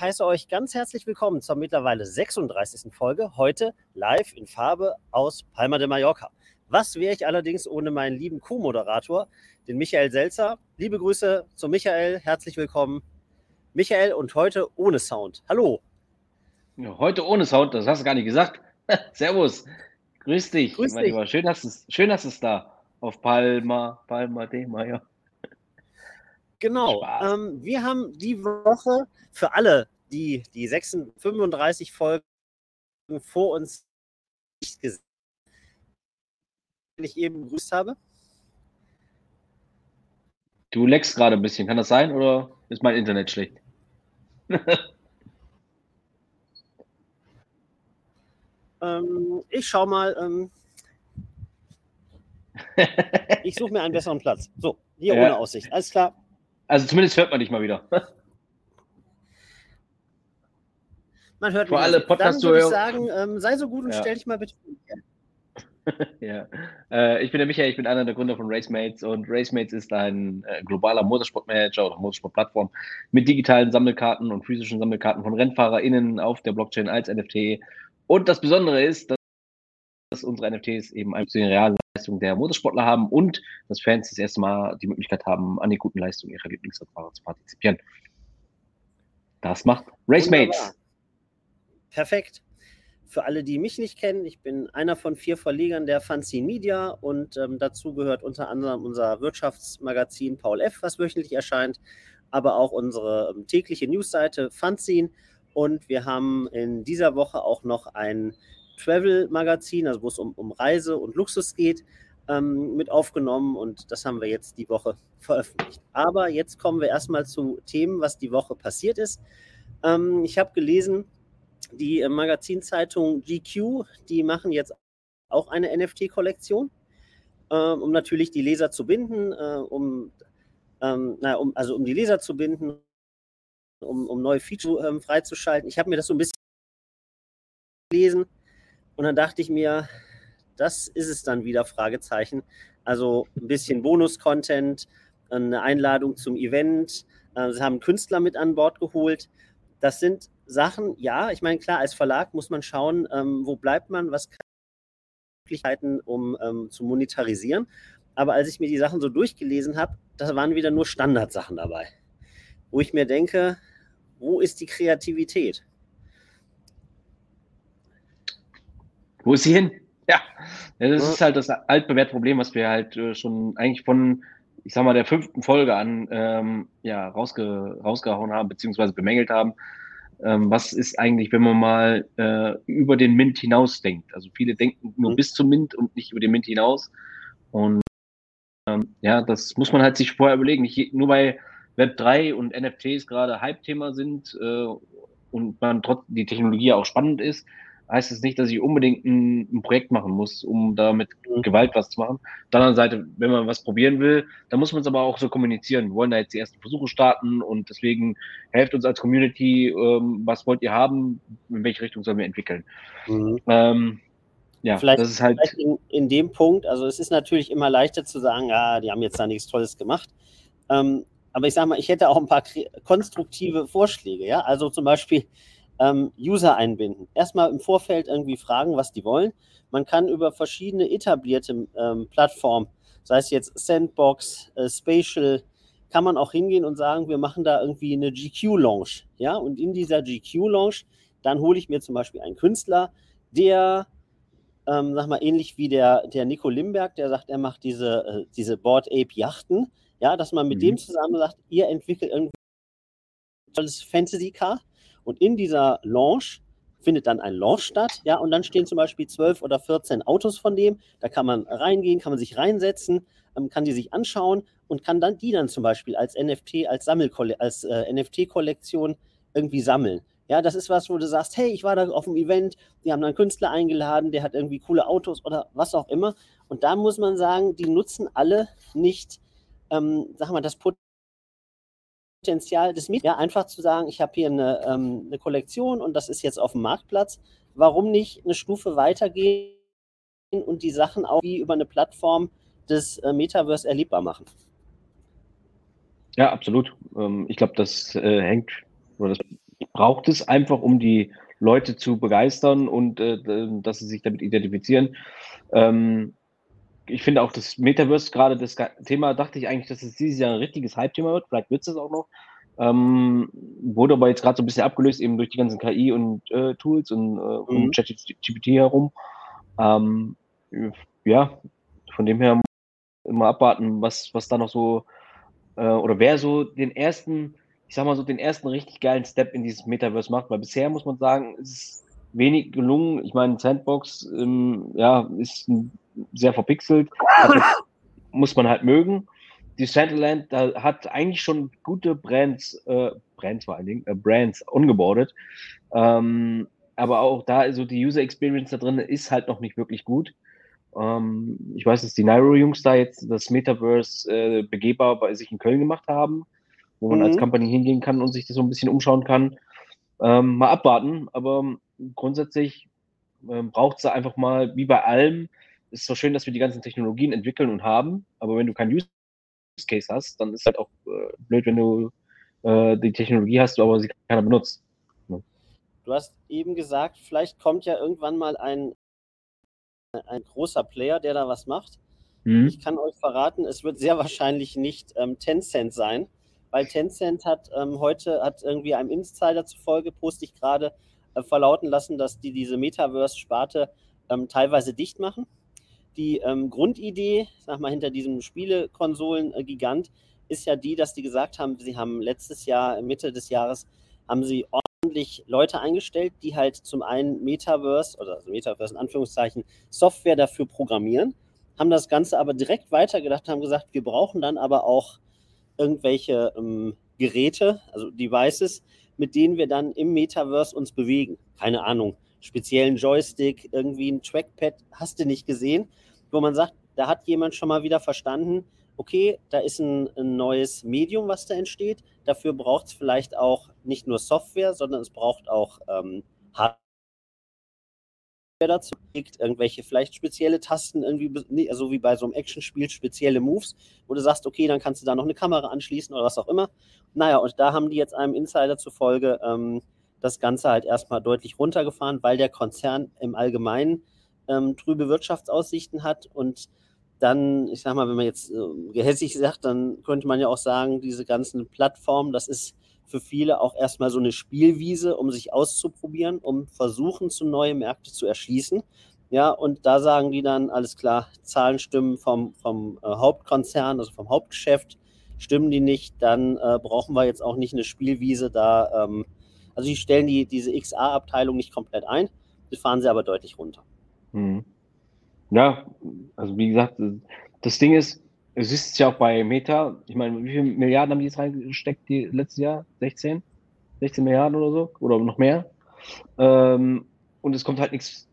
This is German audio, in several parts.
Ich heiße euch ganz herzlich willkommen zur mittlerweile 36. Folge, heute live in Farbe aus Palma de Mallorca. Was wäre ich allerdings ohne meinen lieben Co-Moderator, den Michael Selzer? Liebe Grüße zu Michael, herzlich willkommen. Michael und heute ohne Sound. Hallo. Ja, heute ohne Sound, das hast du gar nicht gesagt. Servus. Grüß dich, Grüß mein dich. Lieber. Schön, dass es, schön, dass es da auf Palma, Palma de Mallorca. Genau. Ähm, wir haben die Woche für alle, die die 36, 35 Folgen vor uns nicht gesehen die ich eben begrüßt habe. Du leckst gerade ein bisschen. Kann das sein oder ist mein Internet schlecht? Ähm, ich schau mal. Ähm, ich suche mir einen besseren Platz. So, hier Ja. ohne Aussicht. Alles klar. Also zumindest hört man dich mal wieder. Man hört Für mich alle also. Dann würde ich sagen, ähm, sei so gut und Ja. stell dich mal bitte vor. ja. Äh, ich bin der Michael, ich bin einer der Gründer von Racemates und Racemates ist ein äh, globaler Motorsportmanager oder Motorsportplattform mit digitalen Sammelkarten und physischen Sammelkarten von RennfahrerInnen auf der Blockchain als NFT. Und das Besondere ist, dass, dass unsere NFTs eben eine reale Leistung der Motorsportler haben und dass Fans das erste Mal die Möglichkeit haben, an den guten Leistungen ihrer Lieblingsradfahrer zu partizipieren. Das macht Racemates. Perfekt. Für alle, die mich nicht kennen, ich bin einer von vier Verlegern der Fanzine Media und ähm, dazu gehört unter anderem unser Wirtschaftsmagazin Paul F., was wöchentlich erscheint, aber auch unsere ähm, tägliche Newsseite Fanzine. Und wir haben in dieser Woche auch noch ein Travel-Magazin, also wo es um, um Reise und Luxus geht, ähm, mit aufgenommen und das haben wir jetzt die Woche veröffentlicht. Aber jetzt kommen wir erstmal zu Themen, was die Woche passiert ist. Ähm, ich habe gelesen, die äh, Magazinzeitung GQ, die machen jetzt auch eine NFT-Kollektion, ähm, um natürlich die Leser zu binden, äh, um, ähm, naja, um, also um die Leser zu binden, um, um neue Feature ähm, freizuschalten. Ich habe mir das so ein bisschen gelesen und dann dachte ich mir, das ist es dann wieder, Fragezeichen. Also ein bisschen Bonus-Content, eine Einladung zum Event. Äh, sie haben Künstler mit an Bord geholt. Das sind Sachen, ja, ich meine, klar, als Verlag muss man schauen, ähm, wo bleibt man, was kann Möglichkeiten, um ähm, zu monetarisieren. Aber als ich mir die Sachen so durchgelesen habe, da waren wieder nur Standardsachen dabei. Wo ich mir denke, wo ist die Kreativität? Wo ist sie hin? Ja, das ist halt das altbewährte Problem, was wir halt äh, schon eigentlich von, ich sag mal, der fünften Folge an ähm, ja, rausge rausgehauen haben, beziehungsweise bemängelt haben. Ähm, was ist eigentlich, wenn man mal äh, über den Mint hinaus denkt? Also viele denken nur Mhm. bis zum Mint und nicht über den Mint hinaus. Und ähm, ja, das muss man halt sich vorher überlegen. Nicht nur weil Web 3 und NFTs gerade Hype-Thema sind äh, und man trotz die Technologie ja auch spannend ist, heißt es nicht, dass ich unbedingt ein, ein Projekt machen muss, um da mit Mhm. Gewalt was zu machen. Auf der anderen Seite, wenn man was probieren will, dann muss man es aber auch so kommunizieren. Wir wollen da jetzt die ersten Versuche starten und deswegen helft uns als Community, ähm, was wollt ihr haben, in welche Richtung sollen wir entwickeln. Ähm, ja, Vielleicht- das ist halt, Vielleicht in, in dem Punkt, also es ist natürlich immer leichter zu sagen, ja, die haben jetzt da nichts Tolles gemacht. Ähm, aber ich sage mal, ich hätte auch ein paar konstruktive Vorschläge, ja. Also zum Beispiel ähm, User einbinden. Erstmal im Vorfeld irgendwie fragen, was die wollen. Man kann über verschiedene etablierte ähm, Plattformen, sei es jetzt Sandbox, äh, Spatial, kann man auch hingehen und sagen, wir machen da irgendwie eine GQ-Lounge. Ja, und in dieser GQ-Lounge, dann hole ich mir zum Beispiel einen Künstler, der ähm, sag mal, ähnlich wie der, der Nico Limberg, der sagt, er macht diese, äh, diese Board Ape Yachten, ja, dass man mit Mhm. dem zusammen sagt, ihr entwickelt irgendwie ein tolles Fantasy Car und in dieser Launch findet dann ein Launch statt, ja, und dann stehen zum Beispiel 12 oder 14 Autos von dem, da kann man reingehen, kann man sich reinsetzen, ähm, kann die sich anschauen und kann dann die dann zum Beispiel als NFT, als Sammelkolle als äh, NFT-Kollektion irgendwie sammeln. Ja, das ist was, wo du sagst, hey, ich war da auf dem Event, die haben dann einen Künstler eingeladen, der hat irgendwie coole Autos oder was auch immer. Und da muss man sagen, die nutzen alle nicht, ähm, sag mal, das Potenzial des Miet. Ja, einfach zu sagen, ich habe hier eine, ähm, eine Kollektion und das ist jetzt auf dem Marktplatz. Warum nicht eine Stufe weitergehen und die Sachen auch wie über eine Plattform des äh, Metaverse erlebbar machen? ja, absolut. Ähm, ich glaube, das äh, hängt, oder das braucht es einfach, um die Leute zu begeistern und äh, dass sie sich damit identifizieren. Ähm, ich finde auch das Metaverse gerade das Thema, dachte ich eigentlich, dass es dieses Jahr ein richtiges Hype-Thema wird. Vielleicht wird es auch noch. Ähm, wurde aber jetzt gerade so ein bisschen abgelöst, eben durch die ganzen KI und äh, Tools und äh, mhm. ChatGPT herum. Ähm, ja, von dem her immer abwarten, was, was da noch so äh, oder wer so den ersten, ich sag mal so, den ersten richtig geilen Step in dieses Metaverse macht, weil bisher muss man sagen, ist es wenig gelungen. Ich meine, Sandbox ähm, ja, ist sehr verpixelt, also muss man halt mögen. Die da hat eigentlich schon gute Brands, äh, Brands vor allen Dingen, äh, Brands ongeboardet. Ähm, aber auch da, also die User Experience da drin ist halt noch nicht wirklich gut. Ähm, ich weiß, dass die Nairo-Jungs da jetzt das Metaverse äh, begehbar bei sich in Köln gemacht haben, wo man mhm. als Company hingehen kann und sich das so ein bisschen umschauen kann. Ähm, mal abwarten, aber grundsätzlich ähm, braucht es einfach mal, wie bei allem, ist zwar schön, dass wir die ganzen Technologien entwickeln und haben, aber wenn du keinen Use Case hast, dann ist halt auch äh, blöd, wenn du äh, die Technologie hast, aber sie keiner benutzt. Ja. Du hast eben gesagt, vielleicht kommt ja irgendwann mal ein ein großer Player, der da was macht. Mhm. Ich kann euch verraten, es wird sehr wahrscheinlich nicht ähm, Tencent sein, weil Tencent hat ähm, heute, hat irgendwie einem Insider zufolge, poste ich gerade, äh, verlauten lassen, dass die diese Metaverse-Sparte ähm, teilweise dicht machen. Die ähm, Grundidee, sag mal, hinter diesem Spielekonsolen-Gigant ist ja die, dass die gesagt haben, sie haben letztes Jahr, Mitte des Jahres, haben sie ordentlich Leute eingestellt, die halt zum einen Metaverse oder also Metaverse in Anführungszeichen Software dafür programmieren, haben das Ganze aber direkt weitergedacht, haben gesagt, wir brauchen dann aber auch irgendwelche ähm, Geräte, also Devices, mit denen wir dann im Metaverse uns bewegen. Keine Ahnung, speziellen Joystick, irgendwie ein Trackpad, hast du nicht gesehen, wo man sagt, da hat jemand schon mal wieder verstanden, okay, da ist ein, ein neues Medium, was da entsteht. Dafür braucht es vielleicht auch nicht nur Software, sondern es braucht auch ähm, Hardware dazu. Irgendwelche vielleicht spezielle Tasten, irgendwie, also wie bei so einem Actionspiel, spezielle Moves, wo du sagst, okay, dann kannst du da noch eine Kamera anschließen oder was auch immer. Naja, und da haben die jetzt einem Insider zufolge ähm, das Ganze halt erstmal deutlich runtergefahren, weil der Konzern im Allgemeinen ähm, trübe Wirtschaftsaussichten hat und dann, ich sag mal, wenn man jetzt äh, gehässig sagt, dann könnte man ja auch sagen, diese ganzen Plattformen, das ist für viele auch erstmal so eine Spielwiese, um sich auszuprobieren, um versuchen, zu neue Märkte zu erschließen. Ja, und da sagen die dann, alles klar, Zahlen stimmen vom, vom äh, Hauptkonzern, also vom Hauptgeschäft, stimmen die nicht, dann äh, brauchen wir jetzt auch nicht eine Spielwiese da. Ähm, also die stellen die, diese XA-Abteilung nicht komplett ein, die fahren sie aber deutlich runter. Mhm. Ja, also wie gesagt, das Ding ist, es ist ja auch bei Meta, ich meine, wie viele Milliarden haben die jetzt reingesteckt, die letztes Jahr? 16? 16 Milliarden oder so? Oder noch mehr? Ähm, und es kommt halt nichts,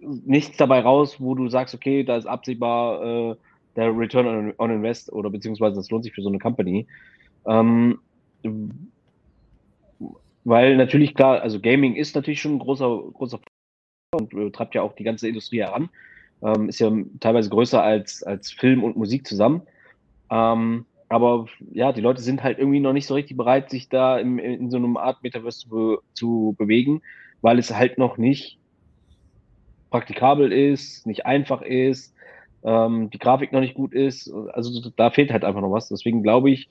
nichts dabei raus, wo du sagst, okay, da ist absehbar äh, der Return on, on, Invest oder beziehungsweise das lohnt sich für so eine Company. Ähm, weil natürlich klar, also Gaming ist natürlich schon ein großer, großer und äh, treibt ja auch die ganze Industrie heran. Ähm, ist ja teilweise größer als, als Film und Musik zusammen. Ähm, aber ja, die Leute sind halt irgendwie noch nicht so richtig bereit, sich da in, in so einem Art Metaverse zu, zu bewegen, weil es halt noch nicht praktikabel ist, nicht einfach ist, ähm, die Grafik noch nicht gut ist. Also da fehlt halt einfach noch was. Deswegen glaube ich,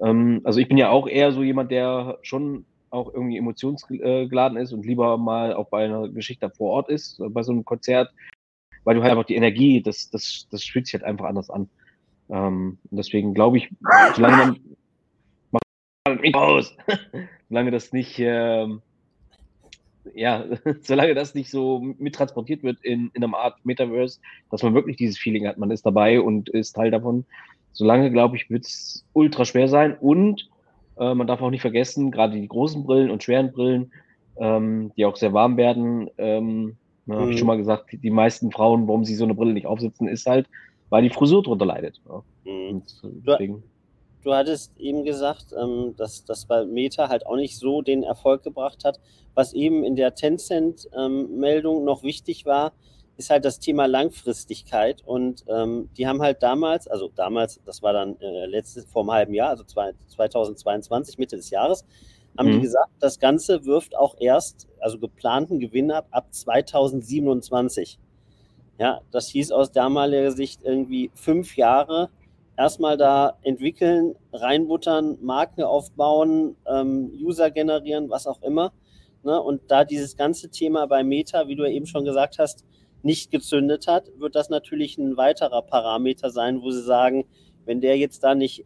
ähm, also ich bin ja auch eher so jemand, der schon auch irgendwie emotionsgeladen ist und lieber mal auch bei einer Geschichte vor Ort ist, bei so einem Konzert, weil du halt einfach die Energie, das, das, das fühlt sich halt einfach anders an. Ähm, deswegen glaube ich, solange man aus, solange das nicht, ähm, ja, solange das nicht so mittransportiert wird in, in einer Art Metaverse, dass man wirklich dieses Feeling hat, man ist dabei und ist Teil davon, solange, glaube ich, wird es ultra schwer sein und äh, man darf auch nicht vergessen, gerade die großen Brillen und schweren Brillen, ähm, die auch sehr warm werden, ähm, ja, Habe ich schon mhm. mal gesagt, die meisten Frauen, warum sie so eine Brille nicht aufsetzen, ist halt, weil die Frisur drunter leidet. Ja. Mhm. Du, du, hattest eben gesagt, ähm, dass das bei Meta halt auch nicht so den Erfolg gebracht hat. Was eben in der Tencent-Meldung ähm, noch wichtig war, ist halt das Thema Langfristigkeit. Und ähm, die haben halt damals, also damals, das war dann äh, letztes, vor einem halben Jahr, also zwei, 2022, Mitte des Jahres, haben mhm. die gesagt, das Ganze wirft auch erst, also geplanten Gewinn ab, ab 2027. Ja, das hieß aus damaliger Sicht irgendwie fünf Jahre erstmal da entwickeln, reinbuttern, Marken aufbauen, ähm, User generieren, was auch immer. Ne? Und da dieses ganze Thema bei Meta, wie du ja eben schon gesagt hast, nicht gezündet hat, wird das natürlich ein weiterer Parameter sein, wo sie sagen, wenn der jetzt da nicht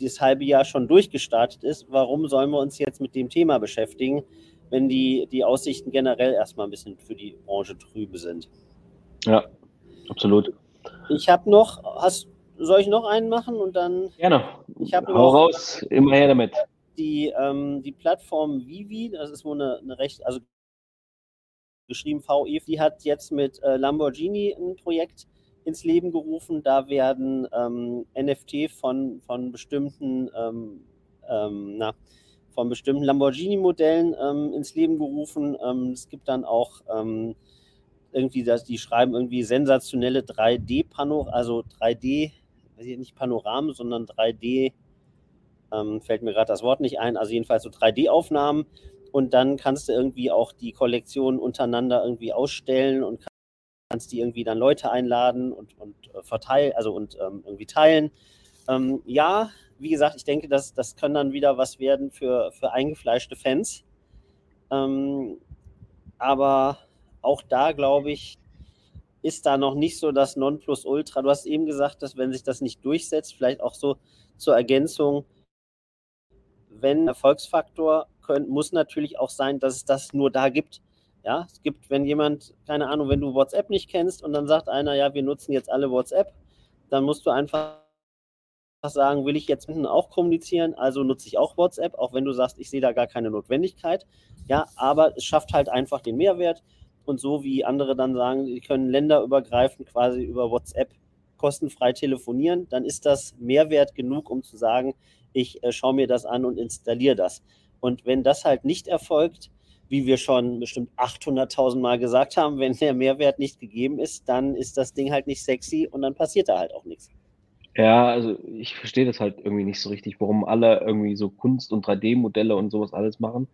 das halbe Jahr schon durchgestartet ist, warum sollen wir uns jetzt mit dem Thema beschäftigen, wenn die, die Aussichten generell erstmal ein bisschen für die Branche trübe sind? Ja, absolut. Ich habe noch, hast, soll ich noch einen machen und dann? Gerne. Ich habe Hau raus, immer her damit. Die, ähm, die Plattform Vivi, das ist wohl eine, eine recht, also geschrieben VE, die hat jetzt mit äh, Lamborghini ein Projekt ins Leben gerufen. Da werden ähm, NFT von, von bestimmten ähm, ähm, na, von bestimmten Lamborghini-Modellen ähm, ins Leben gerufen. Ähm, es gibt dann auch ähm, irgendwie, dass die schreiben irgendwie sensationelle 3D-Pano, also 3D, weiß ich nicht Panoramen, sondern 3D, fällt mir gerade das Wort nicht ein, also jedenfalls so 3D-Aufnahmen. Und dann kannst du irgendwie auch die Kollektion untereinander irgendwie ausstellen und kannst die irgendwie dann Leute einladen und, und äh, verteilen, also und ähm, irgendwie teilen. Ähm, ja, wie gesagt, ich denke, das, das kann dann wieder was werden für, für eingefleischte Fans. Ähm, aber auch da, glaube ich, ist da noch nicht so das Nonplusultra. Du hast eben gesagt, dass wenn sich das nicht durchsetzt, vielleicht auch so zur Ergänzung, wenn Erfolgsfaktor können, muss natürlich auch sein, dass es das nur da gibt. Ja, es gibt, wenn jemand, keine Ahnung, wenn du WhatsApp nicht kennst und dann sagt einer, ja, wir nutzen jetzt alle WhatsApp, dann musst du einfach sagen, will ich jetzt auch kommunizieren, also nutze ich auch WhatsApp, auch wenn du sagst, ich sehe da gar keine Notwendigkeit. Ja, aber es schafft halt einfach den Mehrwert. Und so wie andere dann sagen, sie können länderübergreifend quasi über WhatsApp kostenfrei telefonieren, dann ist das Mehrwert genug, um zu sagen, ich äh, schaue mir das an und installiere das. Und wenn das halt nicht erfolgt, wie wir schon bestimmt 800.000 Mal gesagt haben, wenn der Mehrwert nicht gegeben ist, dann ist das Ding halt nicht sexy und dann passiert da halt auch nichts. Ja, also ich verstehe das halt irgendwie nicht so richtig, warum alle irgendwie so Kunst- und 3D-Modelle und sowas alles machen.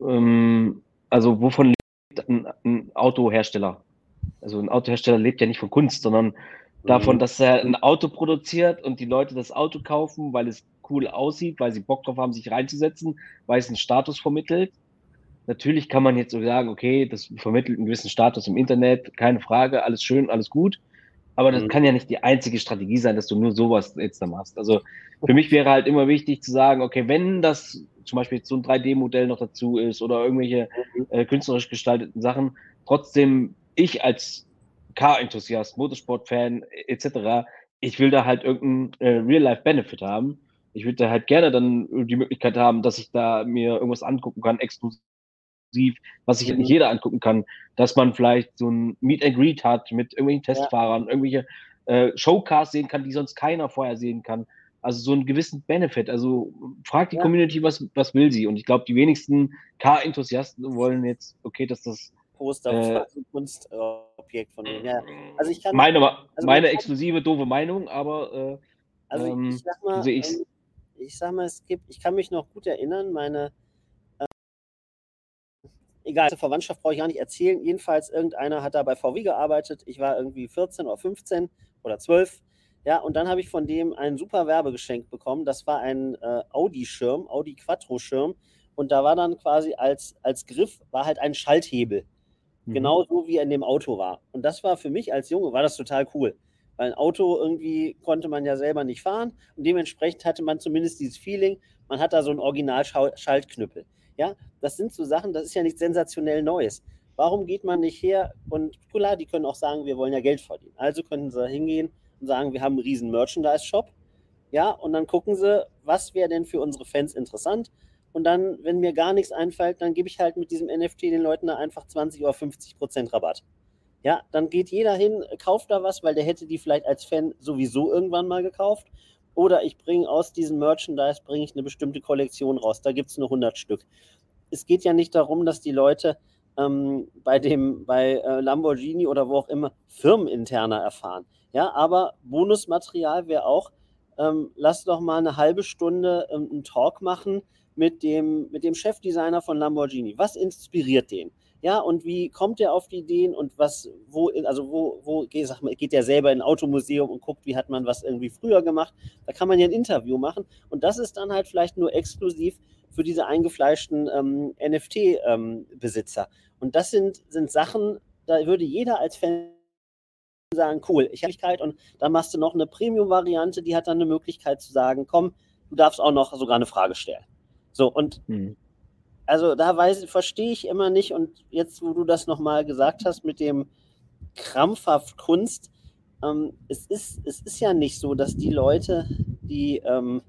Ähm, also wovon lebt ein, ein, Autohersteller? Also ein Autohersteller lebt ja nicht von Kunst, sondern davon, mhm. dass er ein Auto produziert und die Leute das Auto kaufen, weil es cool aussieht, weil sie Bock drauf haben, sich reinzusetzen, weil es einen Status vermittelt Natürlich kann man jetzt so sagen, okay, das vermittelt einen gewissen Status im Internet, keine Frage, alles schön, alles gut. Aber das mhm. kann ja nicht die einzige Strategie sein, dass du nur sowas jetzt da machst. Also für mich wäre halt immer wichtig zu sagen, okay, wenn das zum Beispiel jetzt so ein 3D-Modell noch dazu ist oder irgendwelche mhm. äh, künstlerisch gestalteten Sachen, trotzdem ich als Car-Enthusiast, Motorsport-Fan etc., ich will da halt irgendeinen äh, Real-Life-Benefit haben. Ich würde da halt gerne dann die Möglichkeit haben, dass ich da mir irgendwas angucken kann, exklusiv exklusiv, was sich nicht mhm. jeder angucken kann, dass man vielleicht so ein Meet and Greet hat mit irgendwelchen Testfahrern, ja. irgendwelche äh, Showcasts sehen kann, die sonst keiner vorher sehen kann. Also so einen gewissen Benefit. Also fragt die ja. Community, was, was will sie? Und ich glaube, die wenigsten Car-Enthusiasten wollen jetzt, okay, dass das Poster äh, Kunstobjekt von denen. Ja. Also ich kann meine, also meine exklusive doofe Meinung, aber äh, also ich, ähm, sag mal, ähm, ich sag mal, es gibt, ich kann mich noch gut erinnern, meine egal, Verwandtschaft brauche ich gar nicht erzählen. Jedenfalls, irgendeiner hat da bei VW gearbeitet. Ich war irgendwie 14 oder 15 oder 12. Ja, und dann habe ich von dem ein super Werbegeschenk bekommen. Das war ein äh, Audi-Schirm, Audi Quattro-Schirm. Und da war dann quasi als, als Griff, war halt ein Schalthebel. Mhm. Genau so, wie er in dem Auto war. Und das war für mich als Junge, war das total cool. Weil ein Auto irgendwie konnte man ja selber nicht fahren. Und dementsprechend hatte man zumindest dieses Feeling, man hat da so einen Original-Schaltknüppel. Ja, das sind so Sachen, das ist ja nichts sensationell Neues. Warum geht man nicht her und klar, die können auch sagen, wir wollen ja Geld verdienen. Also können sie hingehen und sagen, wir haben einen riesen Merchandise-Shop. Ja, und dann gucken sie, was wäre denn für unsere Fans interessant. Und dann, wenn mir gar nichts einfällt, dann gebe ich halt mit diesem NFT den Leuten da einfach 20 oder 50 Prozent Rabatt. Ja, dann geht jeder hin, kauft da was, weil der hätte die vielleicht als Fan sowieso irgendwann mal gekauft. Oder ich bringe aus diesem Merchandise bringe ich eine bestimmte Kollektion raus. Da gibt es nur 100 Stück. Es geht ja nicht darum, dass die Leute ähm, bei dem bei äh, Lamborghini oder wo auch immer firmeninterner erfahren. Ja, aber Bonusmaterial wäre auch, ähm, lass doch mal eine halbe Stunde ähm, einen Talk machen mit dem, mit dem Chefdesigner von Lamborghini. Was inspiriert den? Ja, und wie kommt er auf die Ideen und was, wo, also wo, wo sag mal, geht der selber in ein Automuseum und guckt, wie hat man was irgendwie früher gemacht? Da kann man ja ein Interview machen und das ist dann halt vielleicht nur exklusiv für diese eingefleischten ähm, NFT-Besitzer. Ähm, und das sind, sind Sachen, da würde jeder als Fan sagen, cool, ich habe und dann machst du noch eine Premium-Variante, die hat dann eine Möglichkeit zu sagen, komm, du darfst auch noch sogar eine Frage stellen. So, und mhm. Also da verstehe ich immer nicht und jetzt, wo du das nochmal gesagt hast mit dem krampfhaft Kunst, ähm, es, ist, es ist ja nicht so, dass die Leute, die ähm,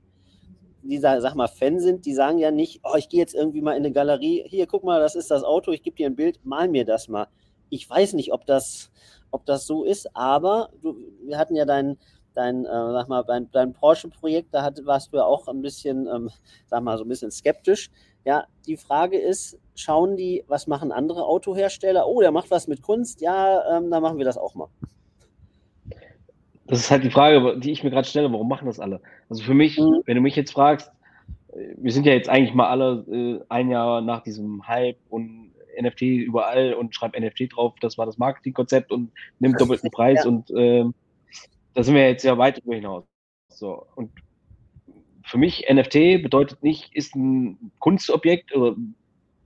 die sag mal Fan sind, die sagen ja nicht, oh, ich gehe jetzt irgendwie mal in eine Galerie, hier guck mal, das ist das Auto, ich gebe dir ein Bild, mal mir das mal. Ich weiß nicht, ob das, ob das so ist, aber du, wir hatten ja dein, dein, äh, sag mal, dein, dein Porsche-Projekt, da hat, warst du ja auch ein bisschen, ähm, sag mal, so ein bisschen skeptisch. Ja, die Frage ist, schauen die, was machen andere Autohersteller? Oh, der macht was mit Kunst, ja, ähm, dann machen wir das auch mal. Das ist halt die Frage, die ich mir gerade stelle, warum machen das alle? Also für mich, mhm. wenn du mich jetzt fragst, äh, wir sind ja jetzt eigentlich mal alle äh, ein Jahr nach diesem Hype und NFT überall und schreibt NFT drauf, das war das Marketingkonzept und nimmt doppelten Preis ja. und äh, da sind wir jetzt ja weit darüber hinaus. So, und für mich NFT bedeutet nicht, ist ein Kunstobjekt oder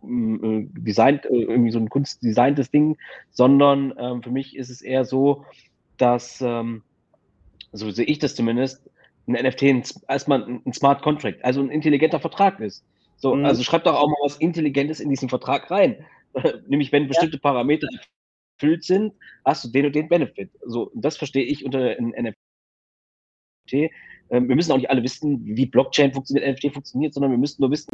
äh, designt, äh, irgendwie so ein kunstdesigntes Ding, sondern ähm, für mich ist es eher so, dass ähm, so sehe ich das zumindest, ein NFT erstmal ein Smart Contract, also ein intelligenter Vertrag ist. So, mhm. also schreib doch auch mal was Intelligentes in diesen Vertrag rein. Nämlich, wenn bestimmte ja. Parameter erfüllt sind, hast du den und den Benefit. So, das verstehe ich unter NFT. Ähm, wir müssen auch nicht alle wissen, wie Blockchain funktioniert, NFT funktioniert, sondern wir müssen nur wissen,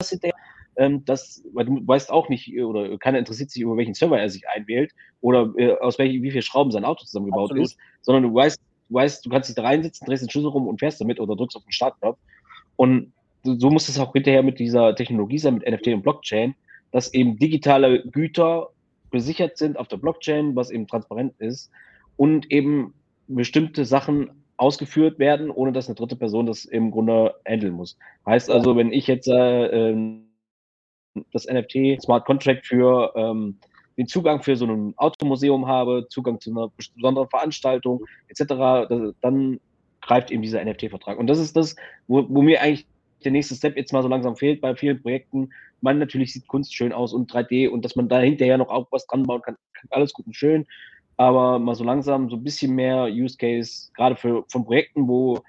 was hinterher ähm, das, weil du weißt auch nicht, oder keiner interessiert sich, über welchen Server er sich einwählt oder äh, aus welchen, wie viel Schrauben sein Auto zusammengebaut Absolut. ist, sondern du weißt, du weißt, du kannst dich da reinsetzen, drehst den Schlüssel rum und fährst damit oder drückst auf den Startknopf. Und so muss es auch hinterher mit dieser Technologie sein, mit NFT und Blockchain, dass eben digitale Güter besichert sind auf der Blockchain, was eben transparent ist und eben bestimmte Sachen ausgeführt werden, ohne dass eine dritte Person das im Grunde handeln muss. Heißt also, wenn ich jetzt äh, ähm, das NFT Smart Contract für ähm, den Zugang für so ein Automuseum habe, Zugang zu einer besonderen Veranstaltung etc., dann greift eben dieser NFT-Vertrag. Und das ist das, wo, wo mir eigentlich der nächste Step jetzt mal so langsam fehlt bei vielen Projekten. Man natürlich sieht Kunst schön aus und 3D und dass man da hinterher noch auch was dran bauen kann, alles gut und schön. Aber mal so langsam so ein bisschen mehr Use Case, gerade für von Projekten, wo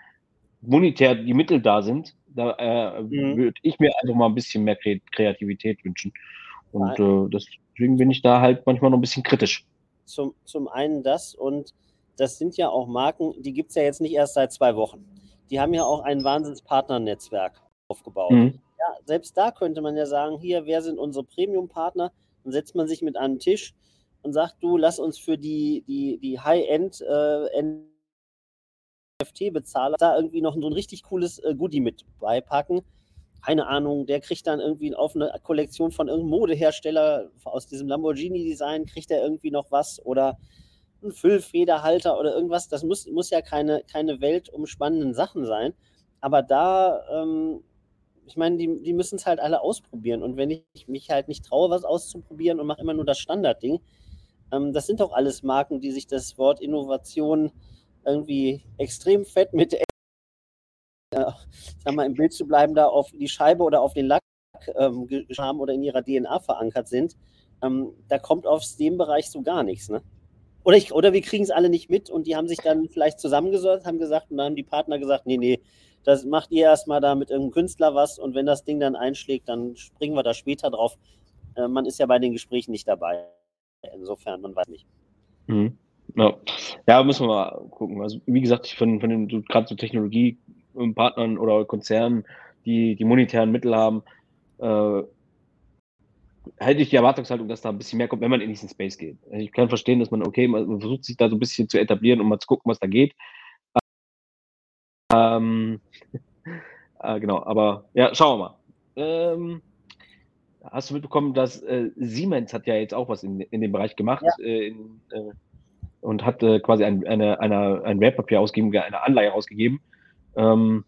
monetär die Mittel da sind, da äh, mhm. würde ich mir einfach mal ein bisschen mehr Kreativität wünschen. Und äh, deswegen bin ich da halt manchmal noch ein bisschen kritisch. Zum, zum einen das und das sind ja auch Marken, die gibt es ja jetzt nicht erst seit zwei Wochen. Die haben ja auch ein Wahnsinnspartnernetzwerk aufgebaut. Mhm. Ja, selbst da könnte man ja sagen, hier, wer sind unsere Premium-Partner? Dann setzt man sich mit an den Tisch und sagt, du, lass uns für die, die, die High-End äh, NFT-Bezahler da irgendwie noch so ein richtig cooles äh, Goodie mit beipacken keine Ahnung, der kriegt dann irgendwie auf eine Kollektion von irgendeinem Modehersteller aus diesem Lamborghini-Design, kriegt er irgendwie noch was oder ein Füllfederhalter oder irgendwas. Das muss, muss ja keine, keine weltumspannenden Sachen sein. Aber da, ähm, ich meine, die, die müssen es halt alle ausprobieren. Und wenn ich mich halt nicht traue, was auszuprobieren und mache immer nur das Standardding, ähm, das sind doch alles Marken, die sich das Wort Innovation irgendwie extrem fett mit äh, sag mal, im Bild zu bleiben, da auf die Scheibe oder auf den Lack ähm, haben oder in ihrer DNA verankert sind, ähm, da kommt aus dem Bereich so gar nichts. Ne? Oder, ich, oder wir kriegen es alle nicht mit und die haben sich dann vielleicht zusammengesetzt, haben gesagt, und dann haben die Partner gesagt, nee, nee, das macht ihr erstmal da mit irgendeinem Künstler was und wenn das Ding dann einschlägt, dann springen wir da später drauf. Äh, man ist ja bei den Gesprächen nicht dabei. Insofern, man weiß nicht. Mhm. Ja. ja, müssen wir mal gucken. Also, wie gesagt, von, von den, gerade so Technologie Partnern oder Konzernen, die die monetären Mittel haben, äh, hätte ich die Erwartungshaltung, dass da ein bisschen mehr kommt, wenn man in diesen Space geht. Also ich kann verstehen, dass man, okay, man versucht sich da so ein bisschen zu etablieren, um mal zu gucken, was da geht. Ähm, äh, genau, aber ja, schauen wir mal. Ähm, hast du mitbekommen, dass äh, Siemens hat ja jetzt auch was in, in dem Bereich gemacht? Ja. Äh, in, äh, und hat äh, quasi ein, eine, eine, ein Wertpapier ausgegeben, eine Anleihe ausgegeben, ähm,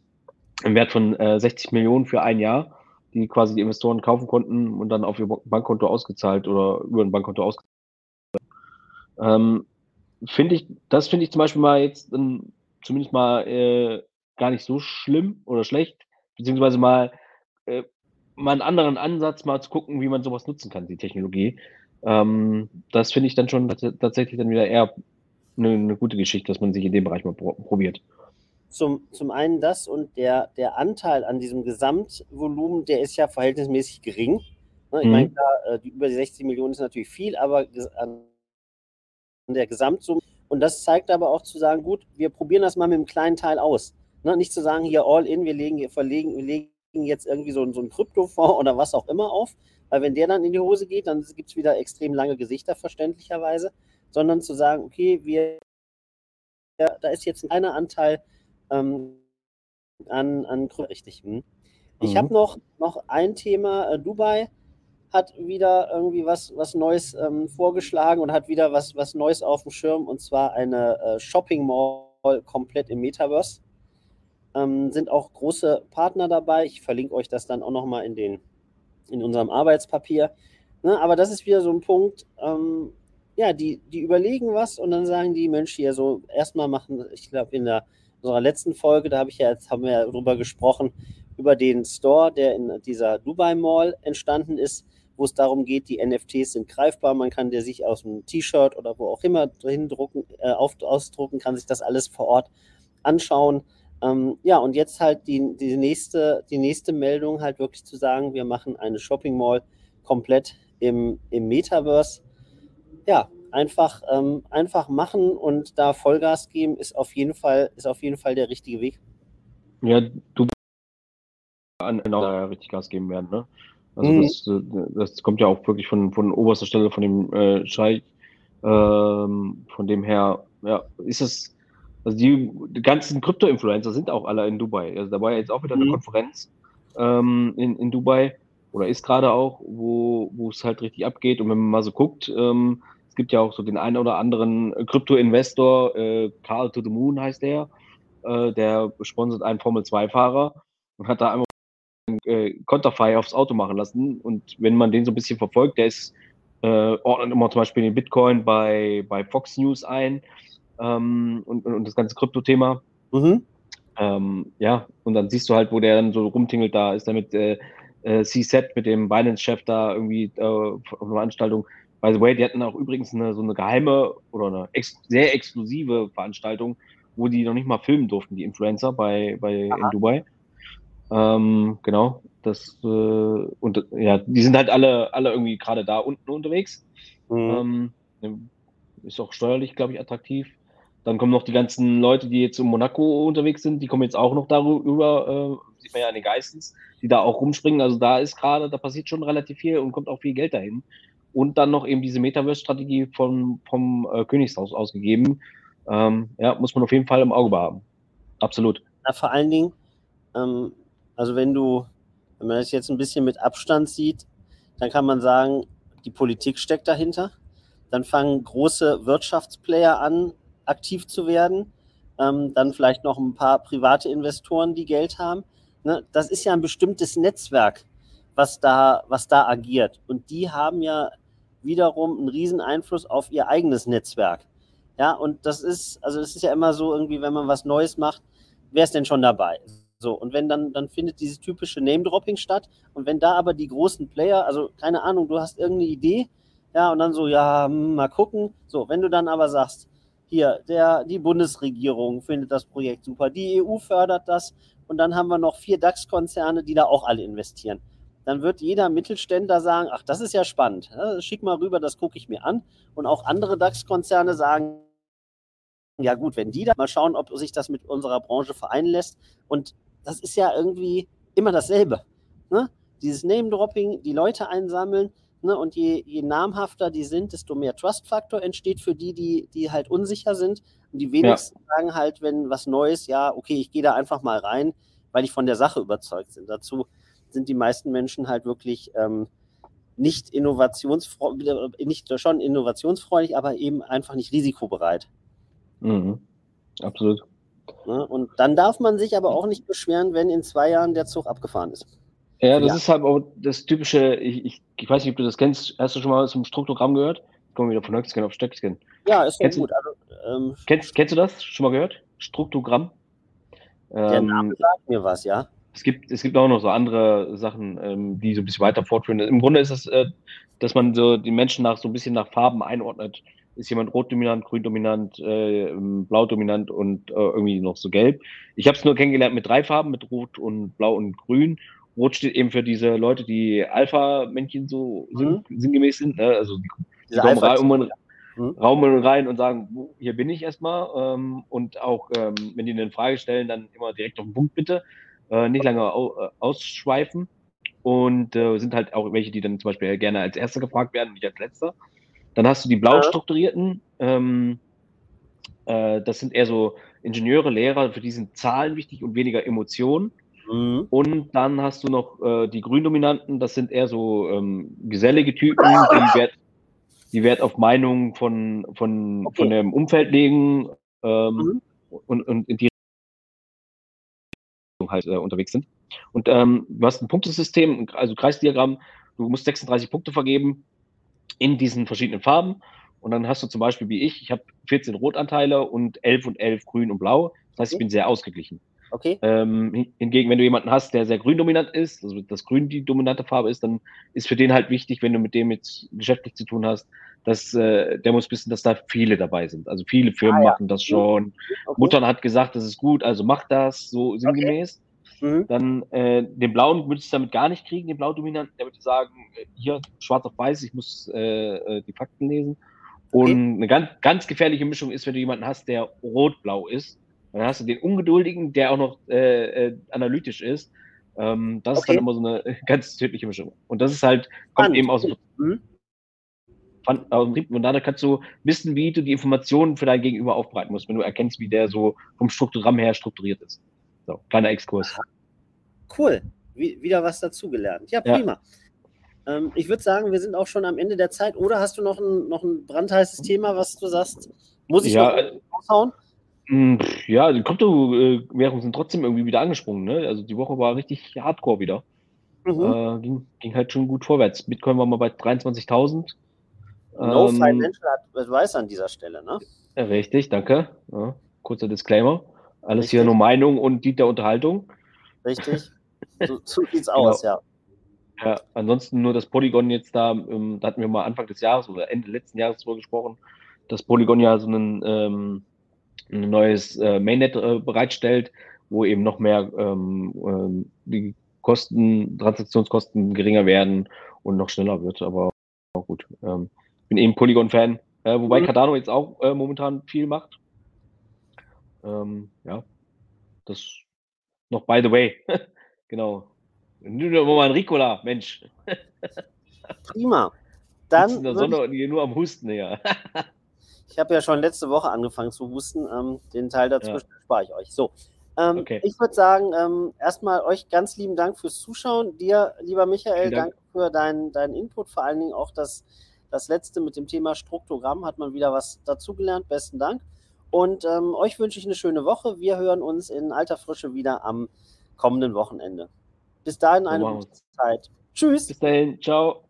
im Wert von äh, 60 Millionen für ein Jahr, die quasi die Investoren kaufen konnten und dann auf ihr Bankkonto ausgezahlt oder über ein Bankkonto ausgezahlt. Ähm, finde ich, das finde ich zum Beispiel mal jetzt ähm, zumindest mal äh, gar nicht so schlimm oder schlecht, beziehungsweise mal, äh, mal einen anderen Ansatz, mal zu gucken, wie man sowas nutzen kann, die Technologie. Ähm, das finde ich dann schon tatsächlich dann wieder eher eine, eine, gute Geschichte, dass man sich in dem Bereich mal probiert. Zum, zum einen das und der, der Anteil an diesem Gesamtvolumen, der ist ja verhältnismäßig gering. Ne, ich mhm. meine, klar, äh, die über die 60 Millionen ist natürlich viel, aber an der Gesamtsumme. Und das zeigt aber auch zu sagen, gut, wir probieren das mal mit einem kleinen Teil aus. Ne? Nicht zu sagen, hier all in, wir legen, verlegen, wir legen jetzt irgendwie so, so einen Kryptofonds oder was auch immer auf, weil wenn der dann in die Hose geht, dann gibt es wieder extrem lange Gesichter, verständlicherweise, sondern zu sagen, okay, wir, ja, da ist jetzt ein kleiner Anteil ähm, an, an richtig. Hm. Ich mhm. habe noch, noch ein Thema, äh, Dubai hat wieder irgendwie was, was Neues ähm, vorgeschlagen und hat wieder was, was Neues auf dem Schirm und zwar eine äh, Shopping Mall komplett im Metaverse. Ähm, sind auch große Partner dabei. Ich verlinke euch das dann auch nochmal in, in unserem Arbeitspapier. Ne, aber das ist wieder so ein Punkt, ähm, ja, die, die überlegen was und dann sagen die Mensch hier so, erstmal machen, ich glaube in der unserer letzten Folge, da habe ich ja jetzt, haben wir ja drüber gesprochen, über den Store, der in dieser Dubai Mall entstanden ist, wo es darum geht, die NFTs sind greifbar, man kann der sich aus einem T-Shirt oder wo auch immer drucken, äh, auf, ausdrucken, kann sich das alles vor Ort anschauen. Ähm, ja, und jetzt halt die, die, nächste, die nächste Meldung halt wirklich zu sagen, wir machen eine Shopping Mall komplett im, im Metaverse. Ja, einfach, ähm, einfach machen und da Vollgas geben, ist auf jeden Fall, ist auf jeden Fall der richtige Weg. Ja, du an, an richtig Gas geben werden, ne? Also mhm. das, das kommt ja auch wirklich von, von oberster Stelle von dem äh, Scheich. Ähm, von dem her, ja, ist es, also die, die ganzen Krypto-Influencer sind auch alle in Dubai. Also da war ja jetzt auch wieder eine mhm. Konferenz ähm, in, in Dubai oder ist gerade auch, wo, wo es halt richtig abgeht. Und wenn man mal so guckt, ähm, es gibt ja auch so den einen oder anderen Krypto-Investor, äh, Carl to the Moon heißt der, äh, der sponsert einen Formel-2-Fahrer und hat da einmal äh, Konterfei aufs Auto machen lassen. Und wenn man den so ein bisschen verfolgt, der ist, äh, ordnet immer zum Beispiel den Bitcoin bei, bei Fox News ein ähm, und, und das ganze Krypto-Thema. Mhm. Ähm, ja, und dann siehst du halt, wo der dann so rumtingelt, da ist er mit äh, äh, C-Set, mit dem Binance-Chef da irgendwie äh, auf einer Veranstaltung. By the way, die hatten auch übrigens eine, so eine geheime oder eine ex sehr exklusive Veranstaltung, wo die noch nicht mal filmen durften, die Influencer bei, bei in Dubai. Ähm, genau. Das, äh, und ja, die sind halt alle, alle irgendwie gerade da unten unterwegs. Mhm. Ähm, ist auch steuerlich, glaube ich, attraktiv. Dann kommen noch die ganzen Leute, die jetzt in Monaco unterwegs sind, die kommen jetzt auch noch darüber, äh, sieht man ja an den Geistens, die da auch rumspringen. Also da ist gerade, da passiert schon relativ viel und kommt auch viel Geld dahin. Und dann noch eben diese Metaverse-Strategie vom, vom äh, Königshaus ausgegeben. Ähm, ja, muss man auf jeden Fall im Auge behaben. Absolut. Ja, vor allen Dingen, ähm, also wenn du, wenn man das jetzt ein bisschen mit Abstand sieht, dann kann man sagen, die Politik steckt dahinter. Dann fangen große Wirtschaftsplayer an, aktiv zu werden. Ähm, dann vielleicht noch ein paar private Investoren, die Geld haben. Ne? Das ist ja ein bestimmtes Netzwerk, was da, was da agiert. Und die haben ja wiederum einen riesen Einfluss auf ihr eigenes Netzwerk. Ja, und das ist, also es ist ja immer so irgendwie, wenn man was Neues macht, wer ist denn schon dabei? So, und wenn dann, dann findet dieses typische Name-Dropping statt. Und wenn da aber die großen Player, also keine Ahnung, du hast irgendeine Idee, ja, und dann so, ja, hm, mal gucken. So, wenn du dann aber sagst, hier, der, die Bundesregierung findet das Projekt super, die EU fördert das und dann haben wir noch vier DAX-Konzerne, die da auch alle investieren. Dann wird jeder Mittelständler sagen, ach, das ist ja spannend, schick mal rüber, das gucke ich mir an. Und auch andere DAX-Konzerne sagen, ja gut, wenn die da mal schauen, ob sich das mit unserer Branche vereinen lässt. Und das ist ja irgendwie immer dasselbe. Ne? Dieses Name-Dropping, die Leute einsammeln, ne? und je, je namhafter die sind, desto mehr Trust-Faktor entsteht für die, die, die halt unsicher sind. Und die wenigsten ja. sagen halt, wenn was Neues, ja, okay, ich gehe da einfach mal rein, weil ich von der Sache überzeugt bin. Dazu sind die meisten Menschen halt wirklich ähm, nicht innovationsfreudig, nicht schon innovationsfreudig, aber eben einfach nicht risikobereit. Mhm. Absolut. Ne? Und dann darf man sich aber auch nicht beschweren, wenn in zwei Jahren der Zug abgefahren ist. Ja, das ja. ist halt auch das typische, ich, ich, ich, weiß nicht, ob du das kennst, hast du schon mal zum Struktogramm gehört? Kommen wir wieder von Höchstgen auf Stöcksken. Ja, ist kennst gut. Also, ähm, kennst, kennst du das? Schon mal gehört? Struktogramm? Der ähm, Name sagt mir was, ja. Es gibt, es gibt auch noch so andere Sachen, ähm, die so ein bisschen weiter fortführen. Im Grunde ist es, äh, dass man so die Menschen nach so ein bisschen nach Farben einordnet ist jemand rot dominant, grün dominant, äh, blau dominant und äh, irgendwie noch so gelb. Ich habe es nur kennengelernt mit drei Farben, mit rot und blau und grün. Rot steht eben für diese Leute, die Alpha-Männchen so mhm. sinngemäß sind. Ne? Also die, die kommen rein, mhm. Raum rein und sagen, hier bin ich erstmal. Ähm, und auch, ähm, wenn die eine Frage stellen, dann immer direkt auf den Punkt bitte. Äh, nicht lange au äh, ausschweifen. Und äh, sind halt auch welche, die dann zum Beispiel gerne als Erster gefragt werden, nicht als Letzter. Dann hast du die blau strukturierten. Ähm, äh, das sind eher so Ingenieure, Lehrer, für die sind Zahlen wichtig und weniger Emotionen. Mhm. Und dann hast du noch äh, die Gründominanten, das sind eher so ähm, gesellige Typen, die Wert, die Wert auf Meinungen von, von, okay. von dem Umfeld legen ähm, mhm. und, und in die Richtung halt äh, unterwegs sind. Und ähm, du hast ein Punktesystem, also Kreisdiagramm, du musst 36 Punkte vergeben in diesen verschiedenen Farben. Und dann hast du zum Beispiel wie ich, ich habe 14 Rotanteile und 11 und 11 grün und blau. Das heißt, ich bin sehr ausgeglichen. Okay. Ähm, hingegen, wenn du jemanden hast, der sehr grün dominant ist, also das Grün die dominante Farbe ist, dann ist für den halt wichtig, wenn du mit dem jetzt geschäftlich zu tun hast, dass äh, der muss wissen, dass da viele dabei sind. Also viele Firmen ah, ja. machen das schon. Okay. Muttern hat gesagt, das ist gut, also mach das, so sinngemäß. Okay. Mhm. Dann äh, den blauen würdest du damit gar nicht kriegen, den blau-dominanten, der würde sagen, äh, hier schwarz auf weiß, ich muss äh, äh, die Fakten lesen. Und okay. eine ganz, ganz gefährliche Mischung ist, wenn du jemanden hast, der rot-blau ist. Dann hast du den Ungeduldigen, der auch noch äh, äh analytisch ist. Ähm, das okay. ist dann immer so eine ganz tödliche Mischung. Und das ist halt, kommt Spannend. eben aus dem mhm. Und dann kannst du wissen, wie du die Informationen für dein Gegenüber aufbereiten musst, wenn du erkennst, wie der so vom Strukturrahmen her strukturiert ist. So, kleiner Exkurs. Cool. Wie, wieder was dazugelernt. Ja, prima. Ja. Ähm, ich würde sagen, wir sind auch schon am Ende der Zeit. Oder hast du noch ein, noch ein brandheißes Thema, was du sagst? Muss ich ja, noch äh, raushauen? Hm, ja, die Kryptowährungen sind trotzdem irgendwie wieder angesprungen. Ne? Also die Woche war richtig hardcore wieder. Mhm. Äh, ging, ging, halt schon gut vorwärts. Bitcoin war mal bei 23.000. No ähm, Financial Advice an dieser Stelle, ne? Richtig, danke. Ja, kurzer Disclaimer. Alles Richtig. hier nur Meinung und Dient der Unterhaltung. Richtig. So, so sieht's genau. aus, ja. Ja, ansonsten nur das Polygon jetzt da, ähm, da hatten wir mal Anfang des Jahres oder Ende letzten Jahres drüber gesprochen, dass Polygon ja so ein, ähm, ein neues äh, Mainnet äh, bereitstellt, wo eben noch mehr ähm, ähm, die Kosten, Transaktionskosten geringer werden und noch schneller wird. Aber auch gut. Ähm, bin eben Polygon-Fan, äh, wobei mhm. Cardano jetzt auch äh, momentan viel macht. Ähm, ja, das noch by the way. genau. Nur mal ein Ricola, Mensch. Prima. Dann in der Sonne ich, nur am Husten ja. ich habe ja schon letzte Woche angefangen zu husten. Ähm, den Teil dazwischen ja. spare ich euch. So. Ähm, okay. Ich würde sagen, ähm, erstmal euch ganz lieben Dank fürs Zuschauen. Dir, lieber Michael, Dank. danke für deinen, deinen Input, vor allen Dingen auch das, das letzte mit dem Thema Struktogramm. Hat man wieder was dazugelernt. Besten Dank. Und ähm, euch wünsche ich eine schöne Woche. Wir hören uns in alter Frische wieder am kommenden Wochenende. Bis dahin eine gute Zeit. Tschüss. Bis dahin. Ciao.